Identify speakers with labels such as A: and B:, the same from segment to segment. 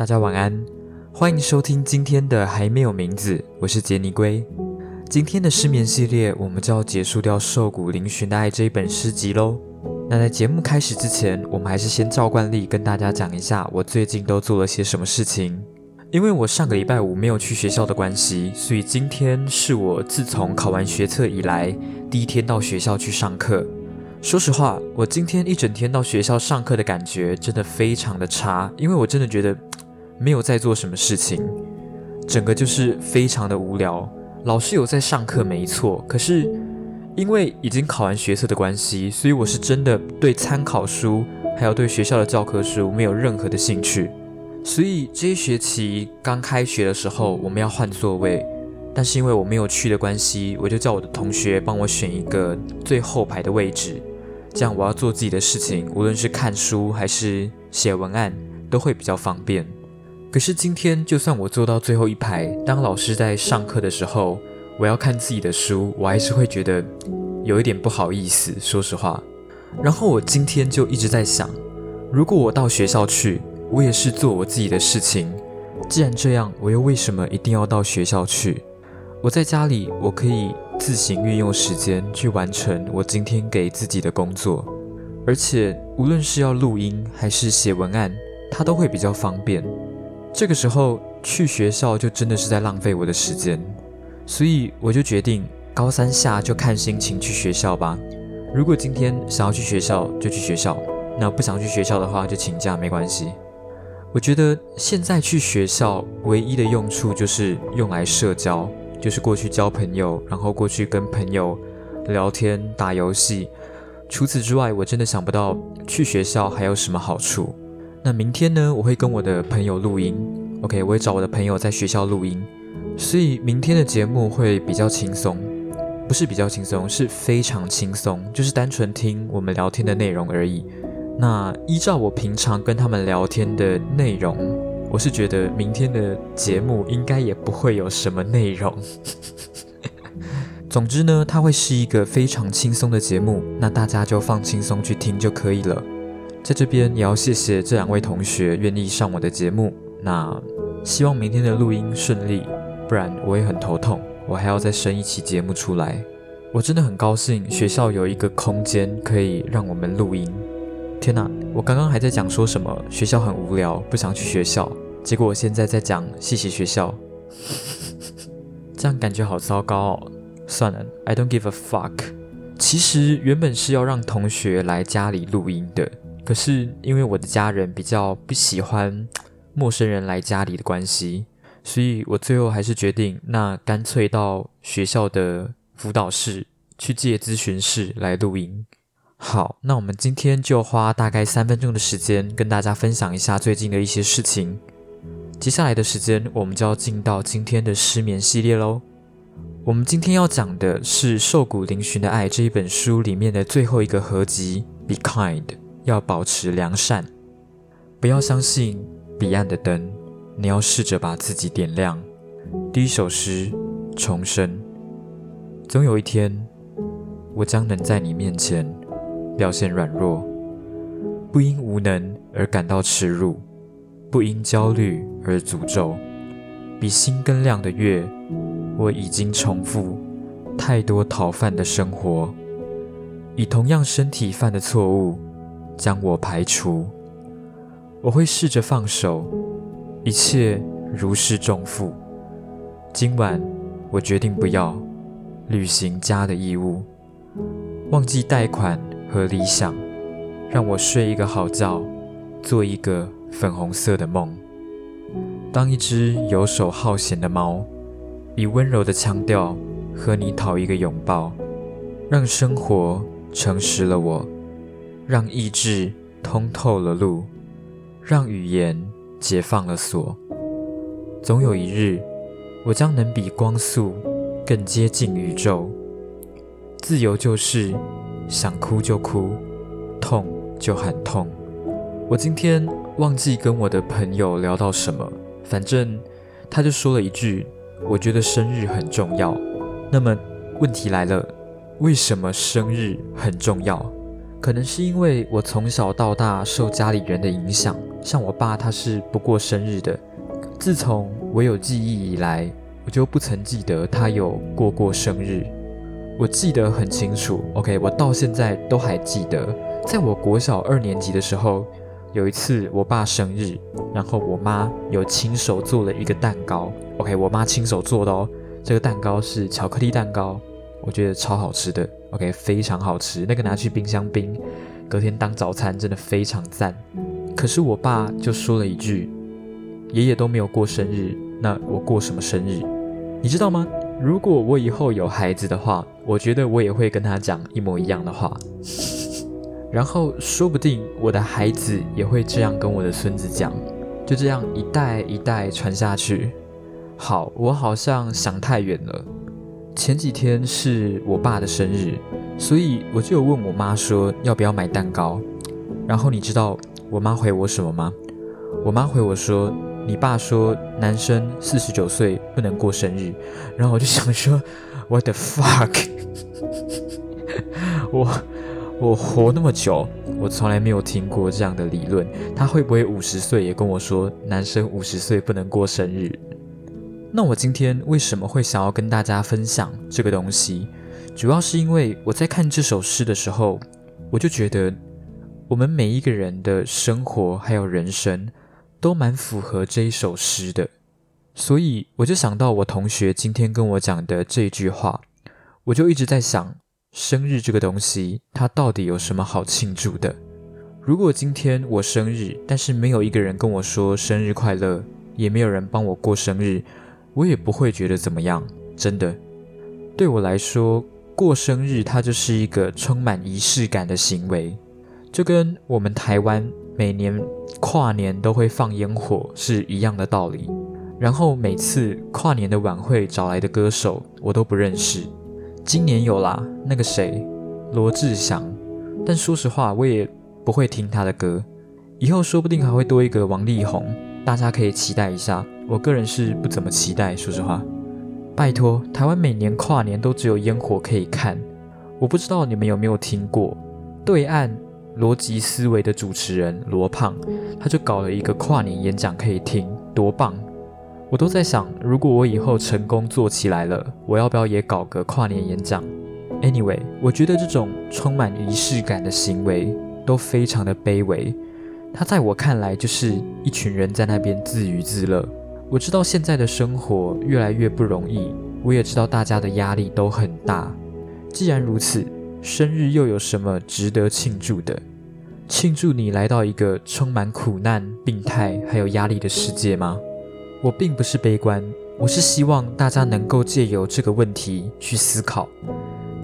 A: 大家晚安，欢迎收听今天的还没有名字，我是杰尼龟。今天的失眠系列，我们就要结束掉《瘦骨嶙峋的爱》这一本诗集喽。那在节目开始之前，我们还是先照惯例跟大家讲一下我最近都做了些什么事情。因为我上个礼拜五没有去学校的关系，所以今天是我自从考完学测以来第一天到学校去上课。说实话，我今天一整天到学校上课的感觉真的非常的差，因为我真的觉得没有在做什么事情，整个就是非常的无聊。老师有在上课没错，可是因为已经考完学测的关系，所以我是真的对参考书还有对学校的教科书没有任何的兴趣。所以这一学期刚开学的时候，我们要换座位。但是因为我没有去的关系，我就叫我的同学帮我选一个最后排的位置，这样我要做自己的事情，无论是看书还是写文案，都会比较方便。可是今天，就算我坐到最后一排，当老师在上课的时候，我要看自己的书，我还是会觉得有一点不好意思，说实话。然后我今天就一直在想，如果我到学校去，我也是做我自己的事情，既然这样，我又为什么一定要到学校去？我在家里，我可以自行运用时间去完成我今天给自己的工作，而且无论是要录音还是写文案，它都会比较方便。这个时候去学校就真的是在浪费我的时间，所以我就决定高三下就看心情去学校吧。如果今天想要去学校就去学校，那不想去学校的话就请假没关系。我觉得现在去学校唯一的用处就是用来社交。就是过去交朋友，然后过去跟朋友聊天、打游戏。除此之外，我真的想不到去学校还有什么好处。那明天呢？我会跟我的朋友录音。OK，我会找我的朋友在学校录音，所以明天的节目会比较轻松，不是比较轻松，是非常轻松，就是单纯听我们聊天的内容而已。那依照我平常跟他们聊天的内容。我是觉得明天的节目应该也不会有什么内容。总之呢，它会是一个非常轻松的节目，那大家就放轻松去听就可以了。在这边也要谢谢这两位同学愿意上我的节目。那希望明天的录音顺利，不然我也很头痛，我还要再生一期节目出来。我真的很高兴学校有一个空间可以让我们录音。天哪！我刚刚还在讲说什么学校很无聊，不想去学校，结果我现在在讲谢谢学校，这样感觉好糟糕哦。算了，I don't give a fuck。其实原本是要让同学来家里录音的，可是因为我的家人比较不喜欢陌生人来家里的关系，所以我最后还是决定，那干脆到学校的辅导室去借咨询室来录音。好，那我们今天就花大概三分钟的时间跟大家分享一下最近的一些事情。接下来的时间，我们就要进到今天的失眠系列喽。我们今天要讲的是《瘦骨嶙峋的爱》这一本书里面的最后一个合集，Be kind，要保持良善，不要相信彼岸的灯，你要试着把自己点亮。第一首诗，重生。总有一天，我将能在你面前。表现软弱，不因无能而感到耻辱，不因焦虑而诅咒。比心更亮的月，我已经重复太多逃犯的生活，以同样身体犯的错误将我排除。我会试着放手，一切如释重负。今晚我决定不要履行家的义务，忘记贷款。和理想，让我睡一个好觉，做一个粉红色的梦。当一只游手好闲的猫，以温柔的腔调和你讨一个拥抱，让生活诚实了我，让意志通透了路，让语言解放了锁。总有一日，我将能比光速更接近宇宙。自由就是。想哭就哭，痛就喊痛。我今天忘记跟我的朋友聊到什么，反正他就说了一句：“我觉得生日很重要。”那么问题来了，为什么生日很重要？可能是因为我从小到大受家里人的影响，像我爸他是不过生日的。自从我有记忆以来，我就不曾记得他有过过生日。我记得很清楚，OK，我到现在都还记得，在我国小二年级的时候，有一次我爸生日，然后我妈有亲手做了一个蛋糕，OK，我妈亲手做的哦，这个蛋糕是巧克力蛋糕。我觉得超好吃的，OK，非常好吃。那个拿去冰箱冰，隔天当早餐，真的非常赞。可是我爸就说了一句：“爷爷都没有过生日，那我过什么生日？”你知道吗？如果我以后有孩子的话，我觉得我也会跟他讲一模一样的话。然后说不定我的孩子也会这样跟我的孙子讲，就这样一代一代传下去。好，我好像想太远了。前几天是我爸的生日，所以我就有问我妈说要不要买蛋糕。然后你知道我妈回我什么吗？我妈回我说：“你爸说男生四十九岁不能过生日。”然后我就想说：“What the fuck？” 我我活那么久，我从来没有听过这样的理论。他会不会五十岁也跟我说男生五十岁不能过生日？那我今天为什么会想要跟大家分享这个东西？主要是因为我在看这首诗的时候，我就觉得我们每一个人的生活还有人生都蛮符合这一首诗的，所以我就想到我同学今天跟我讲的这句话，我就一直在想，生日这个东西它到底有什么好庆祝的？如果今天我生日，但是没有一个人跟我说生日快乐，也没有人帮我过生日。我也不会觉得怎么样，真的。对我来说，过生日它就是一个充满仪式感的行为，就跟我们台湾每年跨年都会放烟火是一样的道理。然后每次跨年的晚会找来的歌手，我都不认识。今年有啦，那个谁，罗志祥，但说实话，我也不会听他的歌。以后说不定还会多一个王力宏。大家可以期待一下，我个人是不怎么期待，说实话。拜托，台湾每年跨年都只有烟火可以看，我不知道你们有没有听过。对岸逻辑思维的主持人罗胖，他就搞了一个跨年演讲可以听，多棒！我都在想，如果我以后成功做起来了，我要不要也搞个跨年演讲？Anyway，我觉得这种充满仪式感的行为都非常的卑微。他在我看来就是一群人在那边自娱自乐。我知道现在的生活越来越不容易，我也知道大家的压力都很大。既然如此，生日又有什么值得庆祝的？庆祝你来到一个充满苦难、病态还有压力的世界吗？我并不是悲观，我是希望大家能够借由这个问题去思考，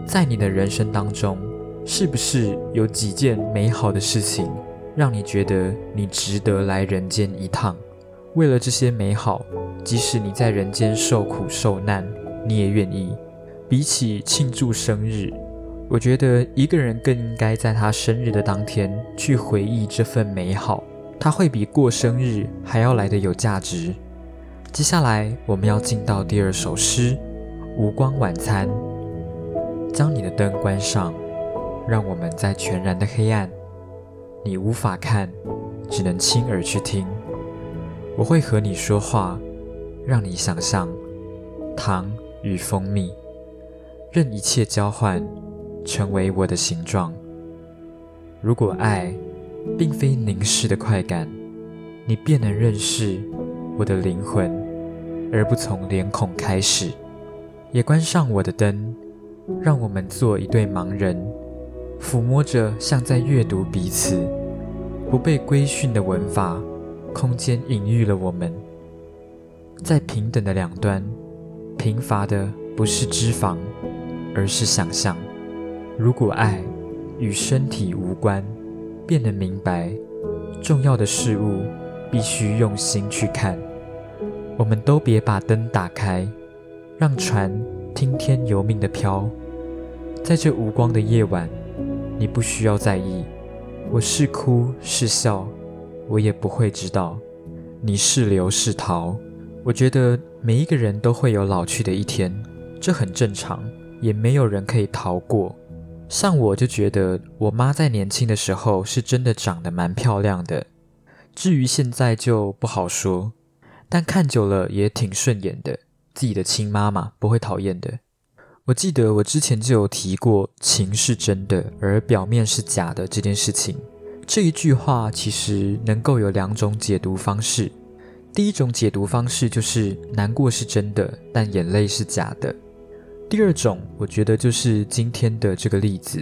A: 在你的人生当中，是不是有几件美好的事情？让你觉得你值得来人间一趟，为了这些美好，即使你在人间受苦受难，你也愿意。比起庆祝生日，我觉得一个人更应该在他生日的当天去回忆这份美好，他会比过生日还要来的有价值。接下来我们要进到第二首诗《无光晚餐》，将你的灯关上，让我们在全然的黑暗。你无法看，只能亲耳去听。我会和你说话，让你想象糖与蜂蜜，任一切交换，成为我的形状。如果爱并非凝视的快感，你便能认识我的灵魂，而不从脸孔开始。也关上我的灯，让我们做一对盲人。抚摸着，像在阅读彼此，不被规训的文法，空间隐喻了我们，在平等的两端，贫乏的不是脂肪，而是想象。如果爱与身体无关，便能明白，重要的事物必须用心去看。我们都别把灯打开，让船听天由命的飘，在这无光的夜晚。你不需要在意，我是哭是笑，我也不会知道。你是留是逃，我觉得每一个人都会有老去的一天，这很正常，也没有人可以逃过。像我就觉得我妈在年轻的时候是真的长得蛮漂亮的，至于现在就不好说，但看久了也挺顺眼的。自己的亲妈妈，不会讨厌的。我记得我之前就有提过“情是真的，而表面是假的”这件事情。这一句话其实能够有两种解读方式。第一种解读方式就是难过是真的，但眼泪是假的。第二种，我觉得就是今天的这个例子，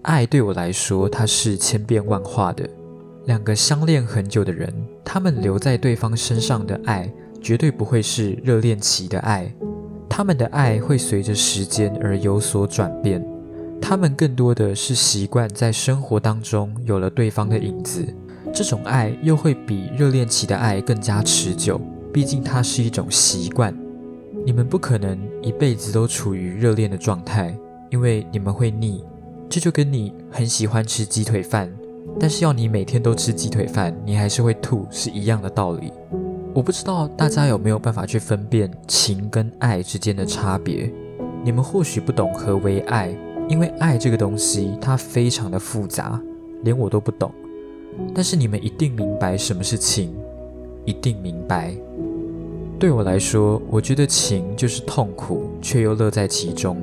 A: 爱对我来说它是千变万化的。两个相恋很久的人，他们留在对方身上的爱，绝对不会是热恋期的爱。他们的爱会随着时间而有所转变，他们更多的是习惯在生活当中有了对方的影子。这种爱又会比热恋期的爱更加持久，毕竟它是一种习惯。你们不可能一辈子都处于热恋的状态，因为你们会腻。这就跟你很喜欢吃鸡腿饭，但是要你每天都吃鸡腿饭，你还是会吐，是一样的道理。我不知道大家有没有办法去分辨情跟爱之间的差别。你们或许不懂何为爱，因为爱这个东西它非常的复杂，连我都不懂。但是你们一定明白什么是情，一定明白。对我来说，我觉得情就是痛苦，却又乐在其中。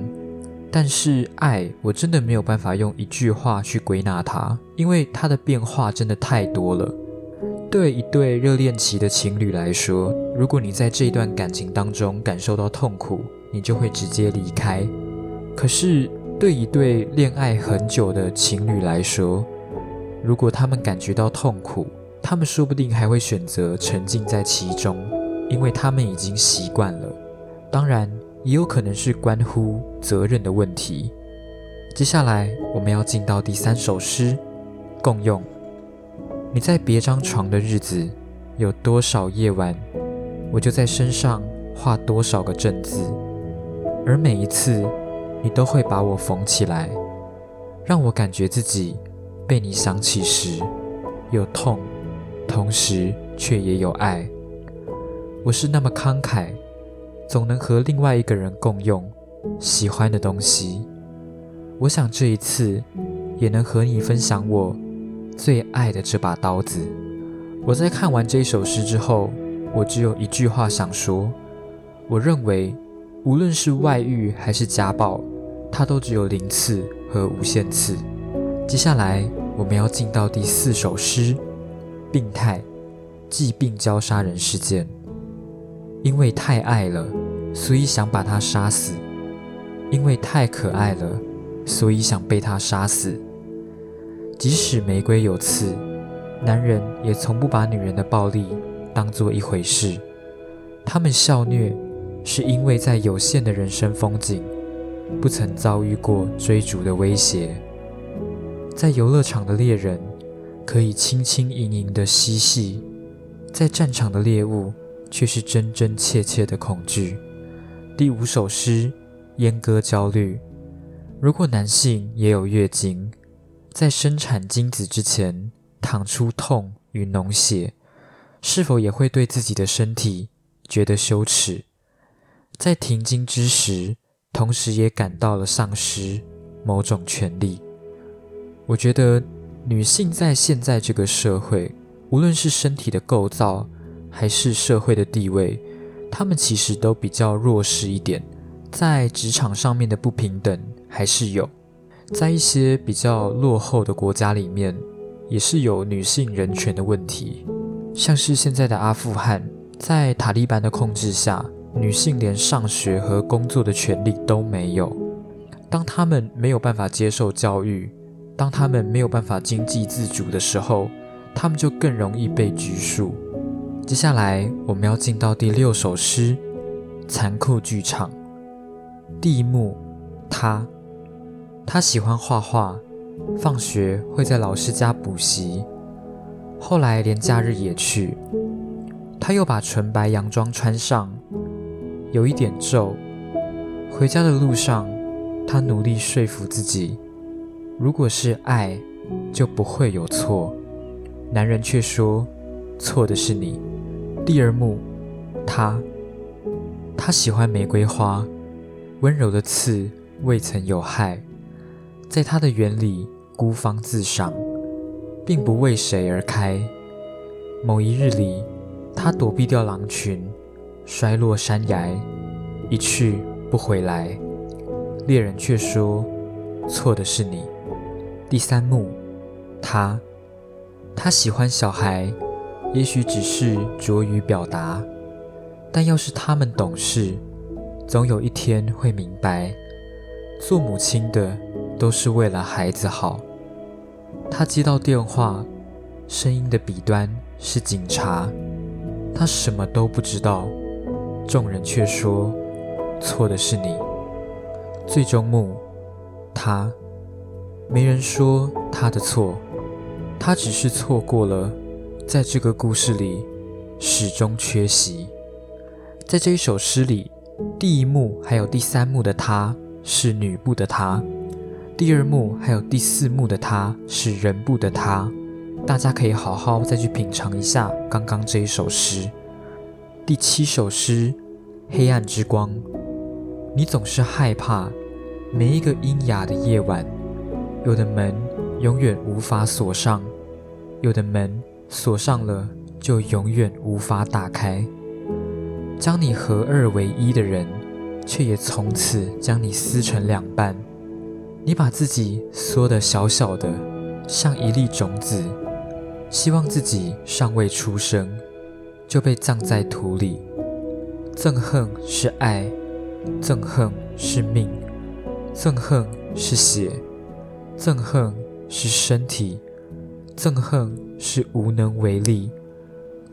A: 但是爱，我真的没有办法用一句话去归纳它，因为它的变化真的太多了。对一对热恋期的情侣来说，如果你在这一段感情当中感受到痛苦，你就会直接离开。可是对一对恋爱很久的情侣来说，如果他们感觉到痛苦，他们说不定还会选择沉浸在其中。因为他们已经习惯了，当然也有可能是关乎责任的问题。接下来我们要进到第三首诗，共用。你在别张床的日子，有多少夜晚，我就在身上画多少个正字，而每一次，你都会把我缝起来，让我感觉自己被你想起时有痛，同时却也有爱。我是那么慷慨，总能和另外一个人共用喜欢的东西。我想这一次也能和你分享我最爱的这把刀子。我在看完这首诗之后，我只有一句话想说：我认为，无论是外遇还是家暴，它都只有零次和无限次。接下来我们要进到第四首诗：病态，疾病交杀人事件。因为太爱了，所以想把他杀死；因为太可爱了，所以想被他杀死。即使玫瑰有刺，男人也从不把女人的暴力当做一回事。他们笑虐，是因为在有限的人生风景，不曾遭遇过追逐的威胁。在游乐场的猎人，可以轻轻盈盈的嬉戏；在战场的猎物。却是真真切切的恐惧。第五首诗：阉割焦虑。如果男性也有月经，在生产精子之前淌出痛与脓血，是否也会对自己的身体觉得羞耻？在停经之时，同时也感到了丧失某种权利。我觉得女性在现在这个社会，无论是身体的构造，还是社会的地位，他们其实都比较弱势一点，在职场上面的不平等还是有，在一些比较落后的国家里面，也是有女性人权的问题，像是现在的阿富汗，在塔利班的控制下，女性连上学和工作的权利都没有，当他们没有办法接受教育，当他们没有办法经济自主的时候，他们就更容易被拘束。接下来我们要进到第六首诗《残酷剧场》。第一幕，他，他喜欢画画，放学会在老师家补习，后来连假日也去。他又把纯白洋装穿上，有一点皱。回家的路上，他努力说服自己，如果是爱，就不会有错。男人却说，错的是你。第二幕，他，他喜欢玫瑰花，温柔的刺未曾有害，在他的园里孤芳自赏，并不为谁而开。某一日里，他躲避掉狼群，摔落山崖，一去不回来。猎人却说：“错的是你。”第三幕，他，他喜欢小孩，也许只是拙于表达，但要是他们懂事，总有一天会明白，做母亲的都是为了孩子好。他接到电话，声音的彼端是警察，他什么都不知道，众人却说：“错的是你。”最终幕，他没人说他的错，他只是错过了，在这个故事里始终缺席。在这一首诗里，第一幕还有第三幕的他是女部的他，第二幕还有第四幕的他是人部的他。大家可以好好再去品尝一下刚刚这一首诗。第七首诗，黑暗之光，你总是害怕。每一个阴哑的夜晚，有的门永远无法锁上，有的门锁上了就永远无法打开。将你合二为一的人，却也从此将你撕成两半。你把自己缩得小小的，像一粒种子，希望自己尚未出生就被葬在土里。憎恨是爱，憎恨是命。憎恨是血，憎恨是身体，憎恨是无能为力，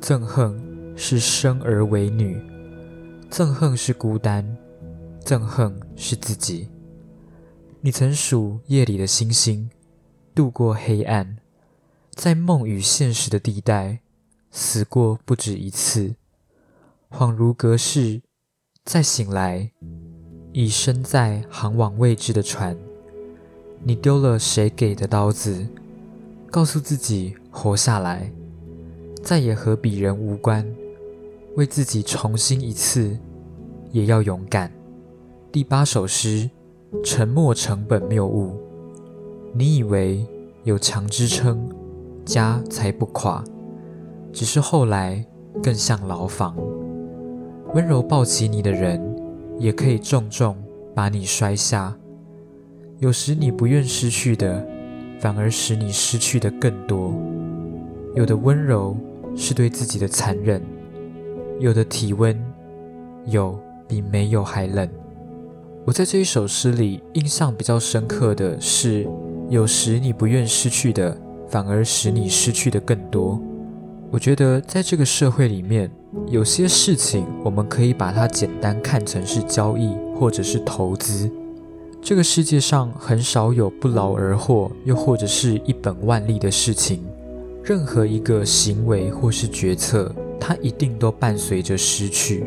A: 憎恨是生而为女，憎恨是孤单，憎恨是自己。你曾数夜里的星星，度过黑暗，在梦与现实的地带死过不止一次，恍如隔世，再醒来。已身在航往未知的船，你丢了谁给的刀子？告诉自己活下来，再也和鄙人无关。为自己重新一次，也要勇敢。第八首诗：沉默成本谬误。你以为有强支撑，家才不垮，只是后来更像牢房。温柔抱起你的人。也可以重重把你摔下。有时你不愿失去的，反而使你失去的更多。有的温柔是对自己的残忍，有的体温有比没有还冷。我在这一首诗里印象比较深刻的是，有时你不愿失去的，反而使你失去的更多。我觉得在这个社会里面，有些事情我们可以把它简单看成是交易或者是投资。这个世界上很少有不劳而获，又或者是一本万利的事情。任何一个行为或是决策，它一定都伴随着失去。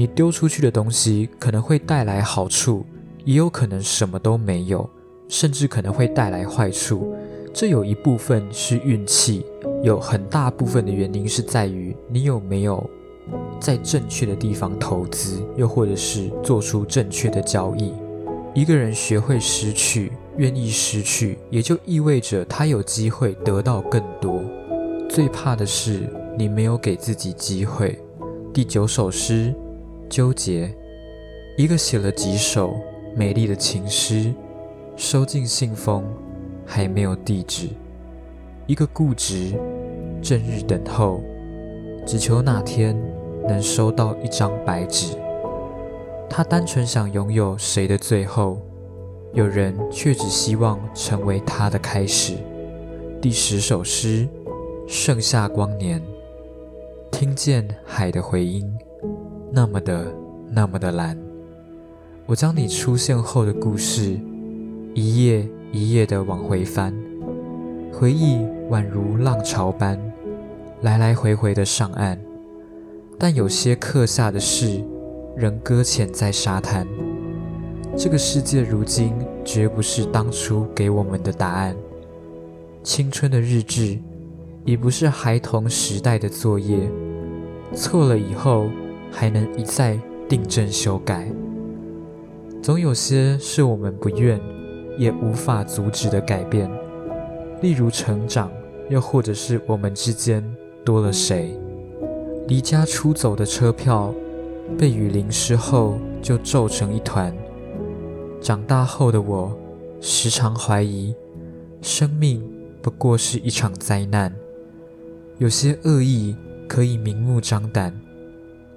A: 你丢出去的东西可能会带来好处，也有可能什么都没有，甚至可能会带来坏处。这有一部分是运气。有很大部分的原因是在于你有没有在正确的地方投资，又或者是做出正确的交易。一个人学会失去，愿意失去，也就意味着他有机会得到更多。最怕的是你没有给自己机会。第九首诗，纠结。一个写了几首美丽的情诗，收进信封，还没有地址。一个固执，正日等候，只求哪天能收到一张白纸。他单纯想拥有谁的最后，有人却只希望成为他的开始。第十首诗，盛夏光年，听见海的回音，那么的那么的蓝。我将你出现后的故事，一页一页的往回翻。回忆宛如浪潮般来来回回的上岸，但有些刻下的事仍搁浅在沙滩。这个世界如今绝不是当初给我们的答案。青春的日志已不是孩童时代的作业，错了以后还能一再订正修改。总有些是我们不愿。也无法阻止的改变，例如成长，又或者是我们之间多了谁。离家出走的车票，被雨淋湿后就皱成一团。长大后的我，时常怀疑，生命不过是一场灾难。有些恶意可以明目张胆，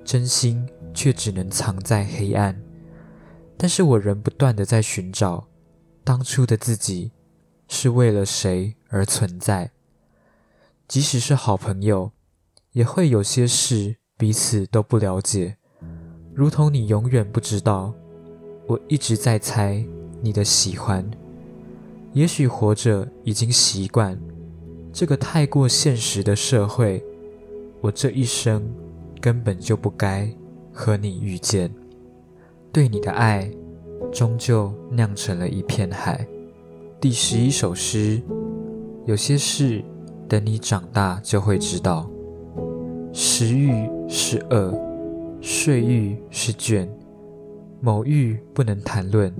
A: 真心却只能藏在黑暗。但是我仍不断的在寻找，当初的自己是为了谁而存在？即使是好朋友。也会有些事彼此都不了解，如同你永远不知道，我一直在猜你的喜欢。也许活着已经习惯这个太过现实的社会，我这一生根本就不该和你遇见。对你的爱，终究酿成了一片海。第十一首诗，有些事等你长大就会知道。食欲是恶，睡欲是倦，某欲不能谈论，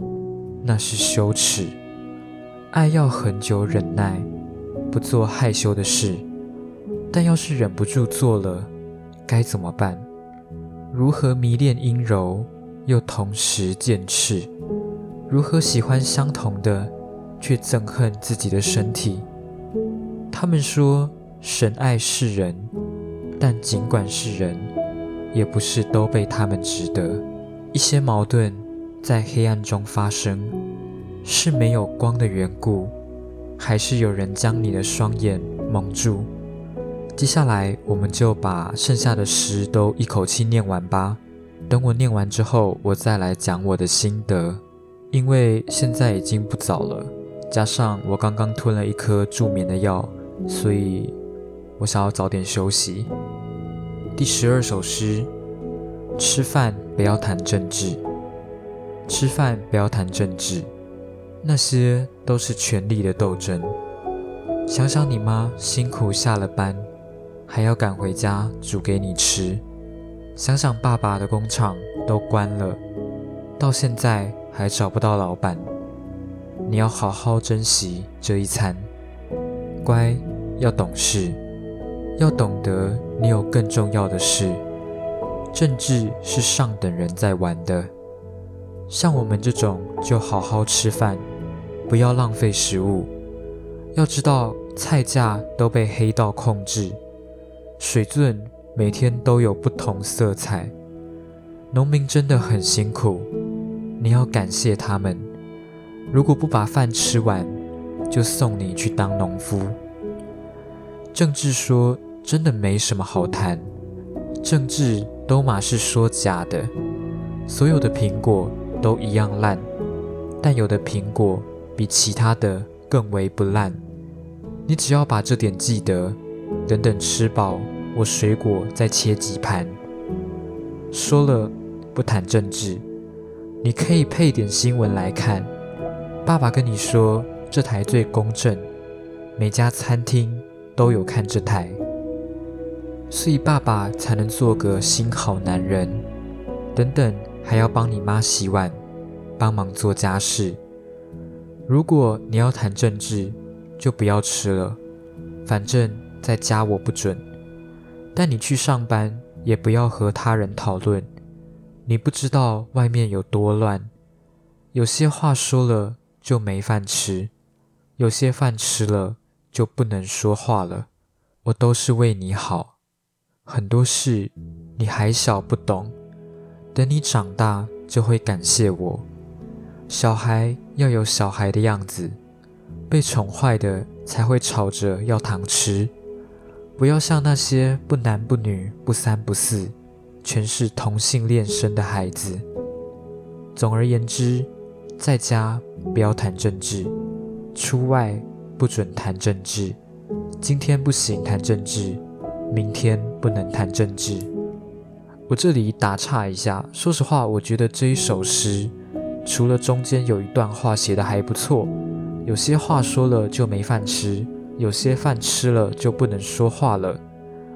A: 那是羞耻。爱要很久忍耐，不做害羞的事。但要是忍不住做了，该怎么办？如何迷恋阴柔，又同时见赤？如何喜欢相同的，却憎恨自己的身体？他们说神爱世人。但尽管是人，也不是都被他们值得。一些矛盾在黑暗中发生，是没有光的缘故，还是有人将你的双眼蒙住？接下来，我们就把剩下的诗都一口气念完吧。等我念完之后，我再来讲我的心得。因为现在已经不早了，加上我刚刚吞了一颗助眠的药，所以。我想要早点休息。第十二首诗：吃饭不要谈政治，吃饭不要谈政治，那些都是权力的斗争。想想你妈辛苦下了班，还要赶回家煮给你吃；想想爸爸的工厂都关了，到现在还找不到老板。你要好好珍惜这一餐，乖，要懂事。要懂得，你有更重要的事。政治是上等人在玩的，像我们这种就好好吃饭，不要浪费食物。要知道，菜价都被黑道控制，水圳每天都有不同色彩。农民真的很辛苦，你要感谢他们。如果不把饭吃完，就送你去当农夫。政治说真的没什么好谈，政治都马是说假的。所有的苹果都一样烂，但有的苹果比其他的更为不烂。你只要把这点记得，等等吃饱，我水果再切几盘。说了不谈政治，你可以配点新闻来看。爸爸跟你说这台最公正，每家餐厅。都有看这台，所以爸爸才能做个新好男人。等等，还要帮你妈洗碗，帮忙做家事。如果你要谈政治，就不要吃了，反正在家我不准。但你去上班，也不要和他人讨论。你不知道外面有多乱，有些话说了就没饭吃，有些饭吃了。就不能说话了。我都是为你好，很多事你还小不懂，等你长大就会感谢我。小孩要有小孩的样子，被宠坏的才会吵着要糖吃。不要像那些不男不女、不三不四，全是同性恋生的孩子。总而言之，在家不要谈政治，出外。不准谈政治，今天不行谈政治，明天不能谈政治。我这里打岔一下，说实话，我觉得这一首诗，除了中间有一段话写的还不错，有些话说了就没饭吃，有些饭吃了就不能说话了。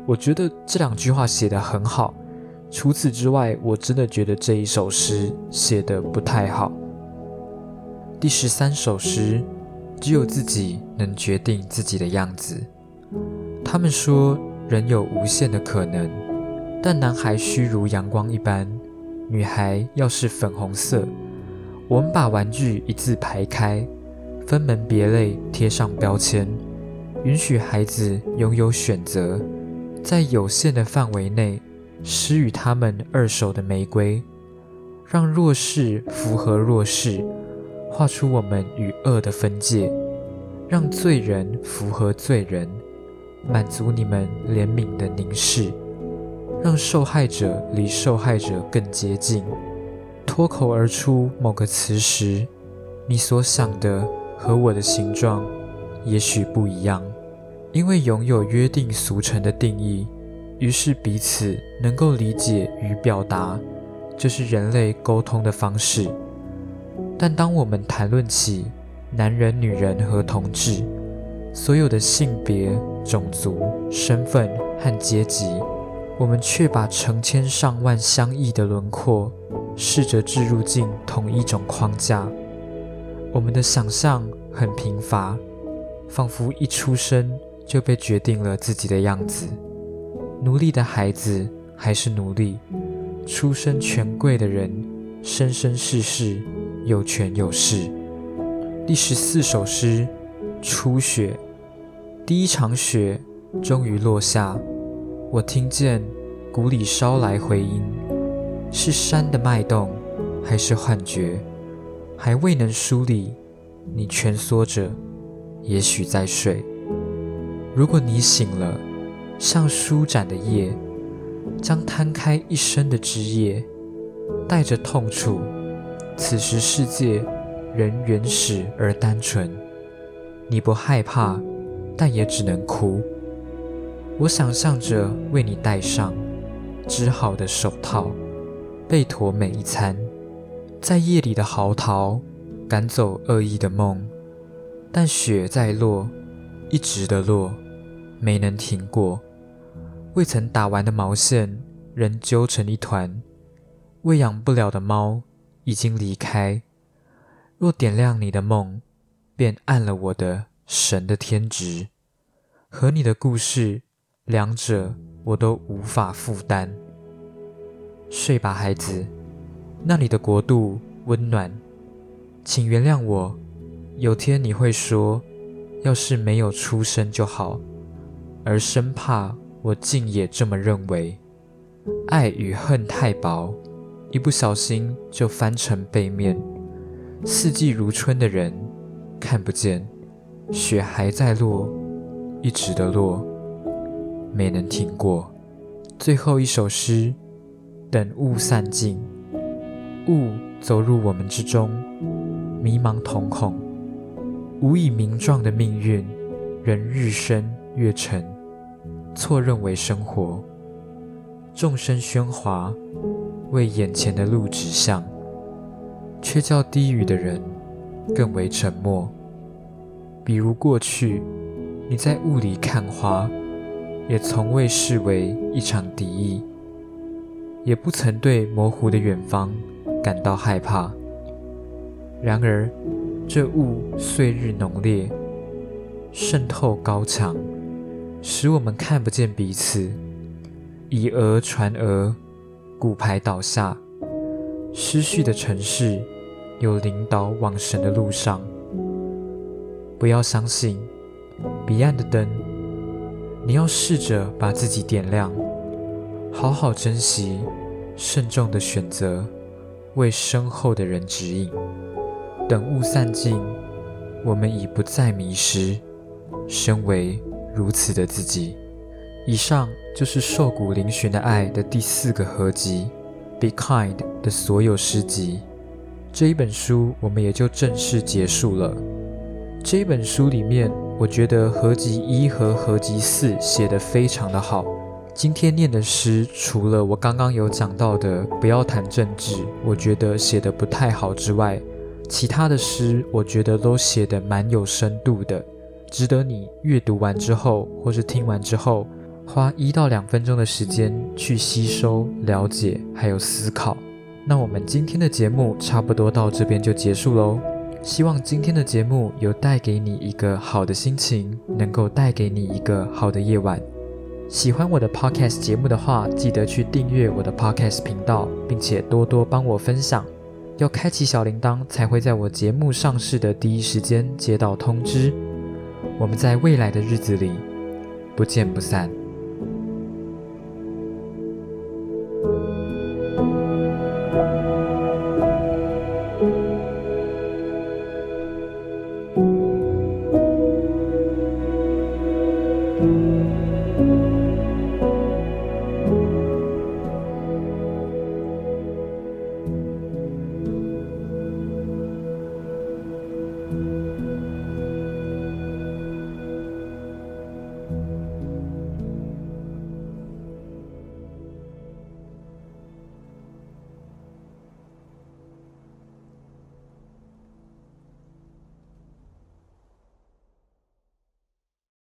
A: 我觉得这两句话写得很好。除此之外，我真的觉得这一首诗写的不太好。第十三首诗：只有自己能决定自己的样子。他们说，人有无限的可能，但男孩须如阳光一般，女孩要是粉红色。我们把玩具一字排开，分门别类贴上标签，允许孩子拥有选择，在有限的范围内施予他们二手的玫瑰，让弱势符合弱势，画出我们与恶的分界，让罪人符合罪人，满足你们怜悯的凝视，让受害者离受害者更接近。脱口而出某个词时，你所想的和我的形状也许不一样，因为拥有约定俗成的定义，于是彼此能够理解与表达，这是人类沟通的方式。但当我们谈论起男人、女人和同志，所有的性别、种族、身份和阶级，我们却把成千上万相异的轮廓。试着置入进同一种框架，我们的想象很贫乏，仿佛一出生就被决定了自己的样子。奴隶的孩子还是奴隶，出身权贵的人生生世世有权有势。第十四首诗：初雪。第一场雪终于落下，我听见谷里捎来回音。是山的脉动，还是幻觉？还未能梳理。你蜷缩着，也许在睡。如果你醒了，像舒展的叶，将摊开一身的枝叶，带着痛楚。此时世界仍原始而单纯。你不害怕，但也只能哭。我想象着为你戴上织好的手套。背驮每一餐，在夜里的嚎啕赶走恶意的梦，但雪在落，一直的落，没能停过。未曾打完的毛线仍揪成一团，喂养不了的猫已经离开。若点亮你的梦，便暗了我的神的天职。和你的故事，两者我都无法负担。睡吧，孩子，那里的国度温暖。请原谅我，有天你会说，要是没有出生就好，而生怕我竟也这么认为。爱与恨太薄，一不小心就翻成背面。四季如春的人看不见，雪还在落，一直的落，没能停过。最后一首诗。等雾散尽，雾走入我们之中，迷茫瞳孔，无以名状的命运，仍日升月沉，错认为生活。众生喧哗，为眼前的路指向，却叫低语的人更为沉默。比如过去，你在雾里看花，也从未视为一场敌意。也不曾对模糊的远方感到害怕。然而，这雾岁日浓烈，渗透高墙，使我们看不见彼此。以讹传讹，骨牌倒下，失序的城市有领导往神的路上。不要相信彼岸的灯，你要试着把自己点亮。好好珍惜，慎重的选择，为身后的人指引。等雾散尽，我们已不再迷失。身为如此的自己。以上就是瘦骨嶙峋的爱的第四个合集《Be Kind》的所有诗集。这一本书我们也就正式结束了。这一本书里面，我觉得合集一和合集四写得非常的好。今天念的诗，除了我刚刚有讲到的“不要谈政治”，我觉得写的不太好之外，其他的诗我觉得都写的蛮有深度的，值得你阅读完之后，或是听完之后，花一到两分钟的时间去吸收、了解，还有思考。那我们今天的节目差不多到这边就结束喽。希望今天的节目有带给你一个好的心情，能够带给你一个好的夜晚。喜欢我的 podcast 节目的话，记得去订阅我的 podcast 频道，并且多多帮我分享。要开启小铃铛，才会在我节目上市的第一时间接到通知。我们在未来的日子里不见不散。